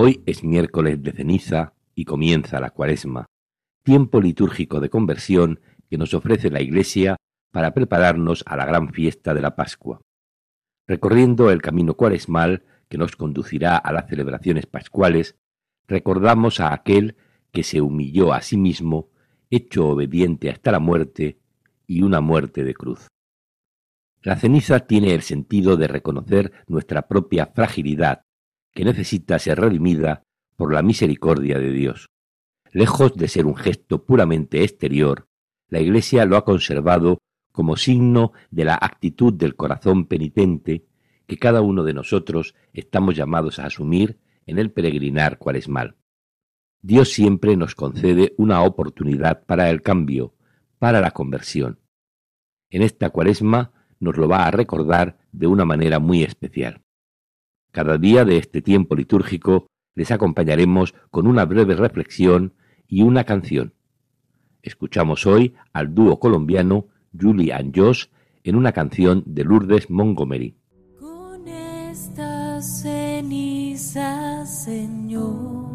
Hoy es miércoles de ceniza y comienza la cuaresma, tiempo litúrgico de conversión que nos ofrece la Iglesia para prepararnos a la gran fiesta de la Pascua. Recorriendo el camino cuaresmal que nos conducirá a las celebraciones pascuales, recordamos a aquel que se humilló a sí mismo, hecho obediente hasta la muerte y una muerte de cruz. La ceniza tiene el sentido de reconocer nuestra propia fragilidad, que necesita ser redimida por la misericordia de Dios. Lejos de ser un gesto puramente exterior, la Iglesia lo ha conservado como signo de la actitud del corazón penitente que cada uno de nosotros estamos llamados a asumir en el peregrinar cuaresmal. Dios siempre nos concede una oportunidad para el cambio, para la conversión. En esta cuaresma nos lo va a recordar de una manera muy especial. Cada día de este tiempo litúrgico les acompañaremos con una breve reflexión y una canción. Escuchamos hoy al dúo colombiano Julie and Josh en una canción de Lourdes Montgomery. Con esta ceniza, Señor,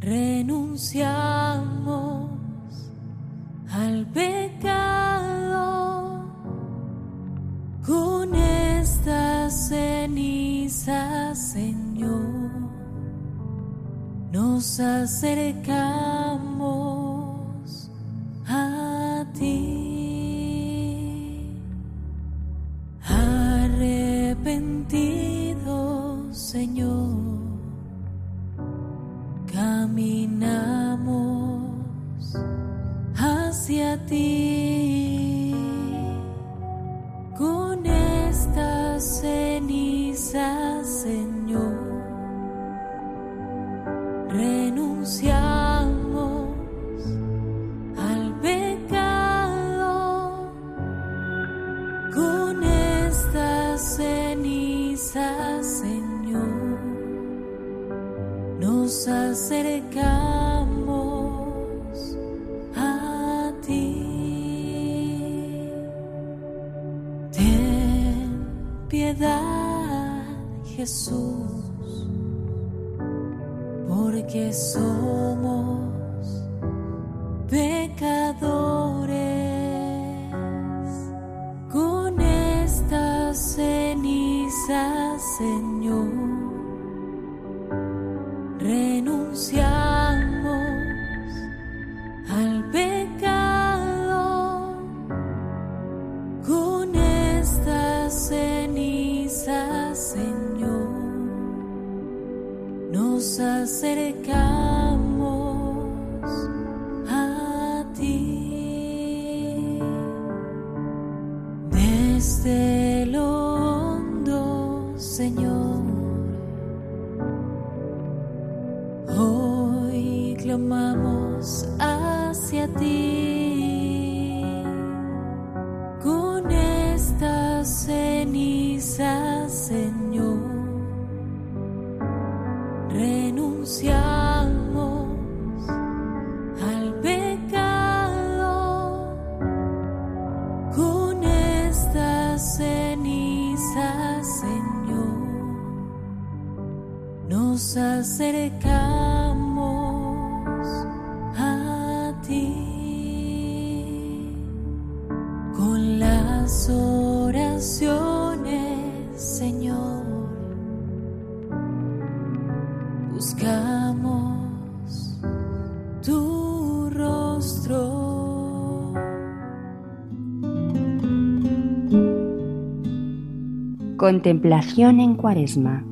renunciamos al pecado. Nos acercamos a ti. Arrepentido, Señor, caminamos hacia ti. Señor. Nos acercamos a ti. Ten piedad, Jesús porque somos pecadores. Renunciamos al pecado. Con esta ceniza, Señor nos acercamos a ti desde Hacia ti con esta ceniza, Señor renunciamos al pecado con esta ceniza, Señor. Nos acercamos las oraciones, Señor buscamos tu rostro. Contemplación en Cuaresma.